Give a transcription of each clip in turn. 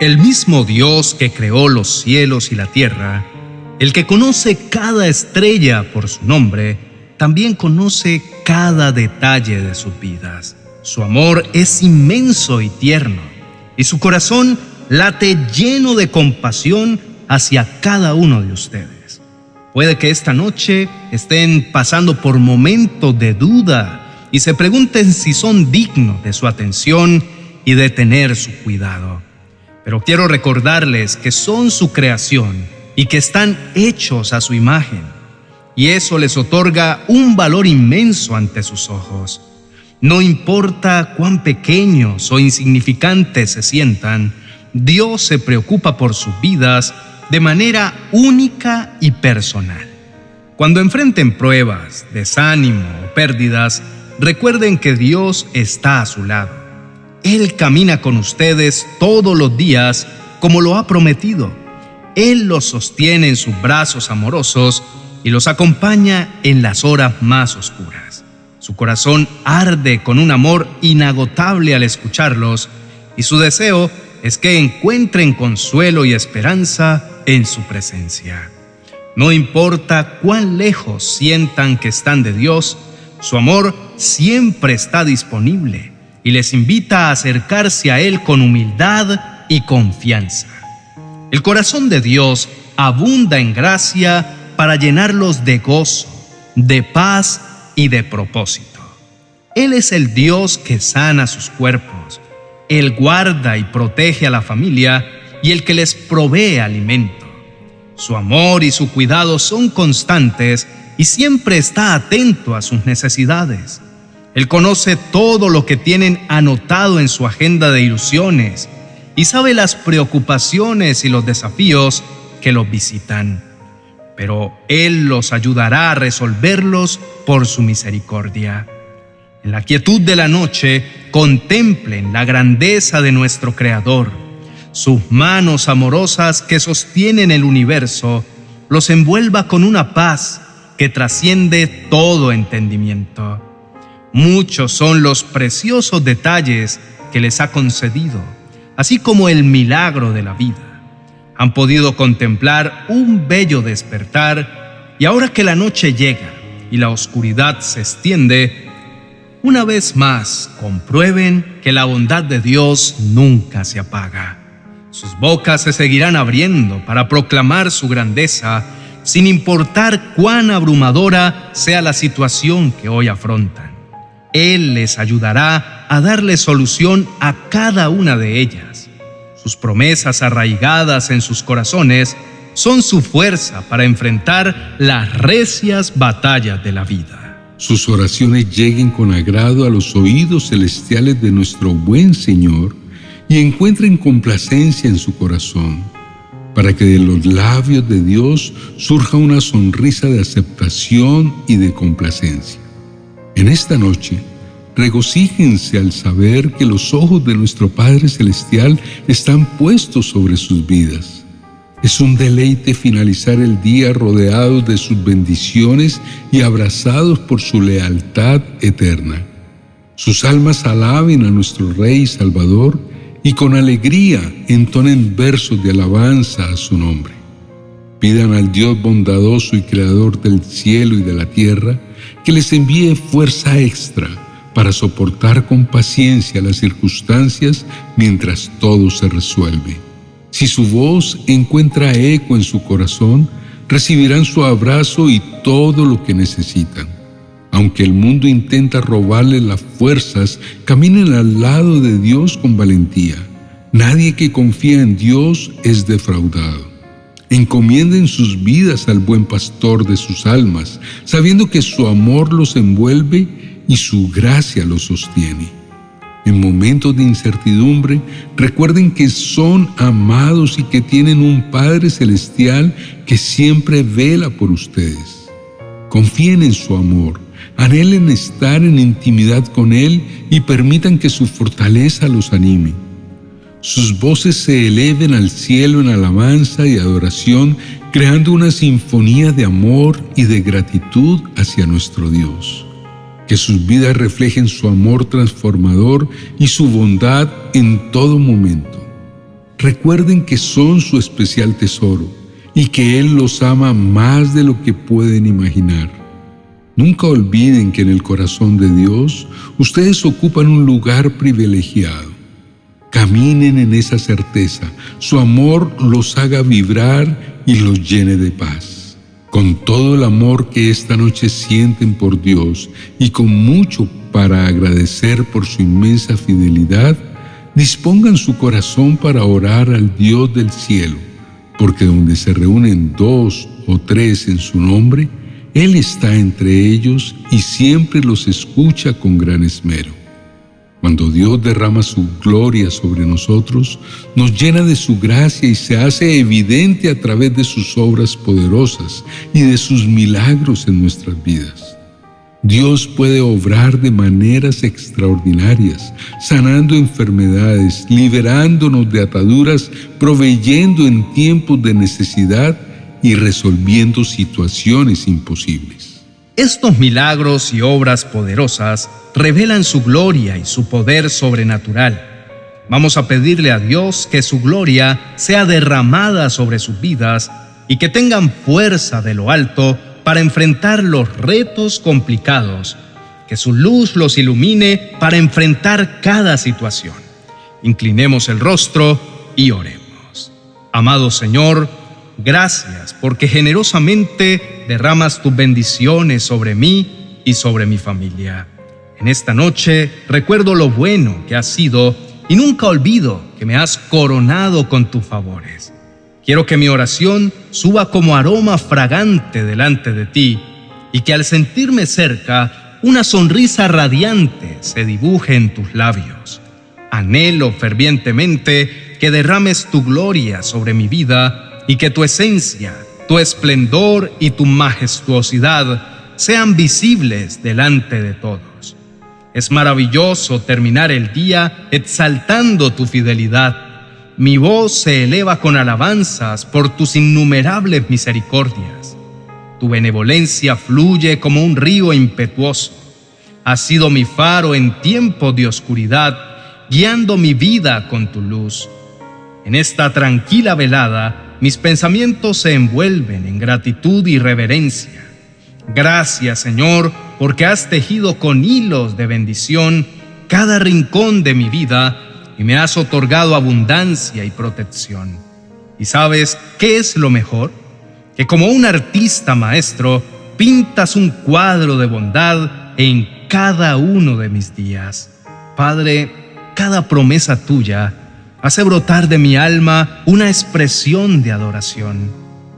El mismo Dios que creó los cielos y la tierra, el que conoce cada estrella por su nombre, también conoce cada detalle de sus vidas. Su amor es inmenso y tierno, y su corazón late lleno de compasión hacia cada uno de ustedes. Puede que esta noche estén pasando por momentos de duda y se pregunten si son dignos de su atención y de tener su cuidado. Pero quiero recordarles que son su creación y que están hechos a su imagen. Y eso les otorga un valor inmenso ante sus ojos. No importa cuán pequeños o insignificantes se sientan, Dios se preocupa por sus vidas de manera única y personal. Cuando enfrenten pruebas, desánimo o pérdidas, recuerden que Dios está a su lado él camina con ustedes todos los días como lo ha prometido. Él los sostiene en sus brazos amorosos y los acompaña en las horas más oscuras. Su corazón arde con un amor inagotable al escucharlos y su deseo es que encuentren consuelo y esperanza en su presencia. No importa cuán lejos sientan que están de Dios, su amor siempre está disponible y les invita a acercarse a Él con humildad y confianza. El corazón de Dios abunda en gracia para llenarlos de gozo, de paz y de propósito. Él es el Dios que sana sus cuerpos, Él guarda y protege a la familia y el que les provee alimento. Su amor y su cuidado son constantes y siempre está atento a sus necesidades. Él conoce todo lo que tienen anotado en su agenda de ilusiones y sabe las preocupaciones y los desafíos que los visitan. Pero Él los ayudará a resolverlos por su misericordia. En la quietud de la noche, contemplen la grandeza de nuestro Creador. Sus manos amorosas que sostienen el universo los envuelva con una paz que trasciende todo entendimiento. Muchos son los preciosos detalles que les ha concedido, así como el milagro de la vida. Han podido contemplar un bello despertar y ahora que la noche llega y la oscuridad se extiende, una vez más comprueben que la bondad de Dios nunca se apaga. Sus bocas se seguirán abriendo para proclamar su grandeza, sin importar cuán abrumadora sea la situación que hoy afrontan. Él les ayudará a darle solución a cada una de ellas. Sus promesas arraigadas en sus corazones son su fuerza para enfrentar las recias batallas de la vida. Sus oraciones lleguen con agrado a los oídos celestiales de nuestro buen Señor y encuentren complacencia en su corazón, para que de los labios de Dios surja una sonrisa de aceptación y de complacencia. En esta noche, regocíjense al saber que los ojos de nuestro Padre Celestial están puestos sobre sus vidas. Es un deleite finalizar el día rodeados de sus bendiciones y abrazados por su lealtad eterna. Sus almas alaben a nuestro Rey y Salvador y con alegría entonen versos de alabanza a su nombre. Pidan al Dios bondadoso y creador del cielo y de la tierra que les envíe fuerza extra para soportar con paciencia las circunstancias mientras todo se resuelve. Si su voz encuentra eco en su corazón, recibirán su abrazo y todo lo que necesitan. Aunque el mundo intenta robarles las fuerzas, caminen al lado de Dios con valentía. Nadie que confía en Dios es defraudado. Encomienden sus vidas al buen pastor de sus almas, sabiendo que su amor los envuelve y su gracia los sostiene. En momentos de incertidumbre, recuerden que son amados y que tienen un Padre Celestial que siempre vela por ustedes. Confíen en su amor, anhelen estar en intimidad con Él y permitan que su fortaleza los anime sus voces se eleven al cielo en alabanza y adoración, creando una sinfonía de amor y de gratitud hacia nuestro Dios. Que sus vidas reflejen su amor transformador y su bondad en todo momento. recuerden que son su especial tesoro y que Él los ama más de lo que pueden imaginar. Nunca olviden que en el corazón de Dios ustedes ocupan un lugar privilegiado. Caminen en esa certeza, su amor los haga vibrar y los llene de paz. Con todo el amor que esta noche sienten por Dios y con mucho para agradecer por su inmensa fidelidad, dispongan su corazón para orar al Dios del cielo, porque donde se reúnen dos o tres en su nombre, Él está entre ellos y siempre los escucha con gran esmero. Cuando Dios derrama su gloria sobre nosotros, nos llena de su gracia y se hace evidente a través de sus obras poderosas y de sus milagros en nuestras vidas. Dios puede obrar de maneras extraordinarias, sanando enfermedades, liberándonos de ataduras, proveyendo en tiempos de necesidad y resolviendo situaciones imposibles. Estos milagros y obras poderosas revelan su gloria y su poder sobrenatural. Vamos a pedirle a Dios que su gloria sea derramada sobre sus vidas y que tengan fuerza de lo alto para enfrentar los retos complicados, que su luz los ilumine para enfrentar cada situación. Inclinemos el rostro y oremos. Amado Señor, gracias porque generosamente derramas tus bendiciones sobre mí y sobre mi familia. En esta noche recuerdo lo bueno que has sido y nunca olvido que me has coronado con tus favores. Quiero que mi oración suba como aroma fragante delante de ti y que al sentirme cerca una sonrisa radiante se dibuje en tus labios. Anhelo fervientemente que derrames tu gloria sobre mi vida y que tu esencia, tu esplendor y tu majestuosidad sean visibles delante de todos. Es maravilloso terminar el día exaltando tu fidelidad mi voz se eleva con alabanzas por tus innumerables misericordias. Tu benevolencia fluye como un río impetuoso. Has sido mi faro en tiempo de oscuridad, guiando mi vida con tu luz. En esta tranquila velada, mis pensamientos se envuelven en gratitud y reverencia. Gracias, Señor, porque has tejido con hilos de bendición cada rincón de mi vida y me has otorgado abundancia y protección. ¿Y sabes qué es lo mejor? Que como un artista maestro, pintas un cuadro de bondad en cada uno de mis días. Padre, cada promesa tuya hace brotar de mi alma una expresión de adoración,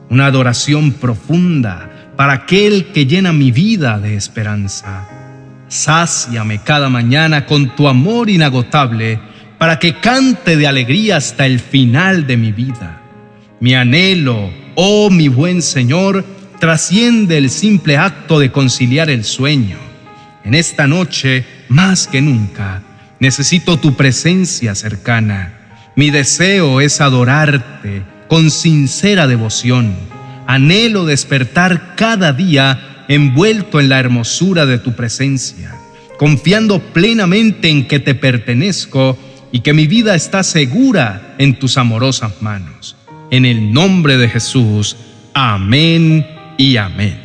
una adoración profunda para aquel que llena mi vida de esperanza. Sáciame cada mañana con tu amor inagotable para que cante de alegría hasta el final de mi vida. Mi anhelo, oh mi buen Señor, trasciende el simple acto de conciliar el sueño. En esta noche, más que nunca, necesito tu presencia cercana. Mi deseo es adorarte con sincera devoción. Anhelo despertar cada día envuelto en la hermosura de tu presencia, confiando plenamente en que te pertenezco y que mi vida está segura en tus amorosas manos. En el nombre de Jesús, amén y amén.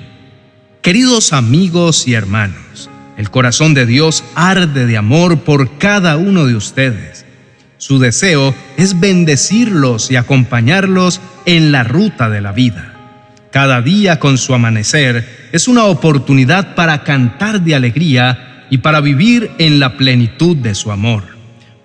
Queridos amigos y hermanos, el corazón de Dios arde de amor por cada uno de ustedes. Su deseo es bendecirlos y acompañarlos en la ruta de la vida. Cada día con su amanecer es una oportunidad para cantar de alegría y para vivir en la plenitud de su amor.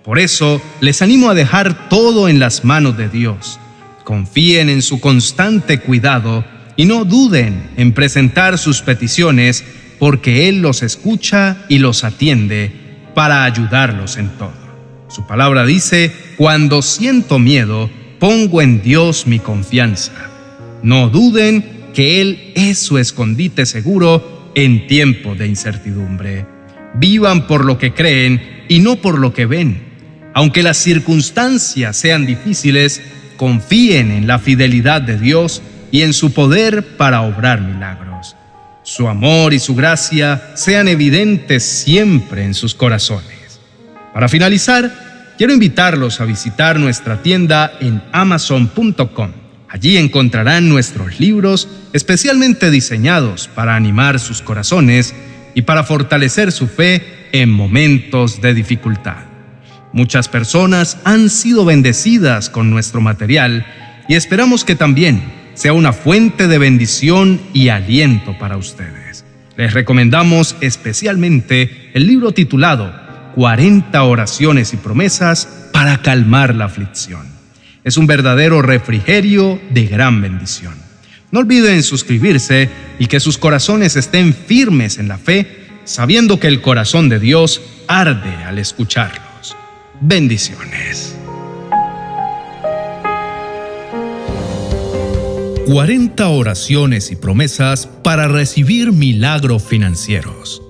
Por eso les animo a dejar todo en las manos de Dios. Confíen en su constante cuidado y no duden en presentar sus peticiones porque Él los escucha y los atiende para ayudarlos en todo. Su palabra dice, cuando siento miedo, pongo en Dios mi confianza. No duden que Él es su escondite seguro en tiempo de incertidumbre. Vivan por lo que creen y no por lo que ven aunque las circunstancias sean difíciles, confíen en la fidelidad de Dios y en su poder para obrar milagros. Su amor y su gracia sean evidentes siempre en sus corazones. Para finalizar, quiero invitarlos a visitar nuestra tienda en amazon.com. Allí encontrarán nuestros libros especialmente diseñados para animar sus corazones y para fortalecer su fe en momentos de dificultad. Muchas personas han sido bendecidas con nuestro material y esperamos que también sea una fuente de bendición y aliento para ustedes. Les recomendamos especialmente el libro titulado 40 oraciones y promesas para calmar la aflicción. Es un verdadero refrigerio de gran bendición. No olviden suscribirse y que sus corazones estén firmes en la fe, sabiendo que el corazón de Dios arde al escucharlos. Bendiciones. 40 oraciones y promesas para recibir milagros financieros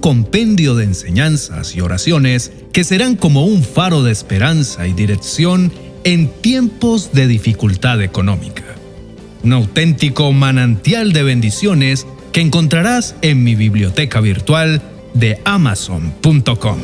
compendio de enseñanzas y oraciones que serán como un faro de esperanza y dirección en tiempos de dificultad económica. Un auténtico manantial de bendiciones que encontrarás en mi biblioteca virtual de amazon.com.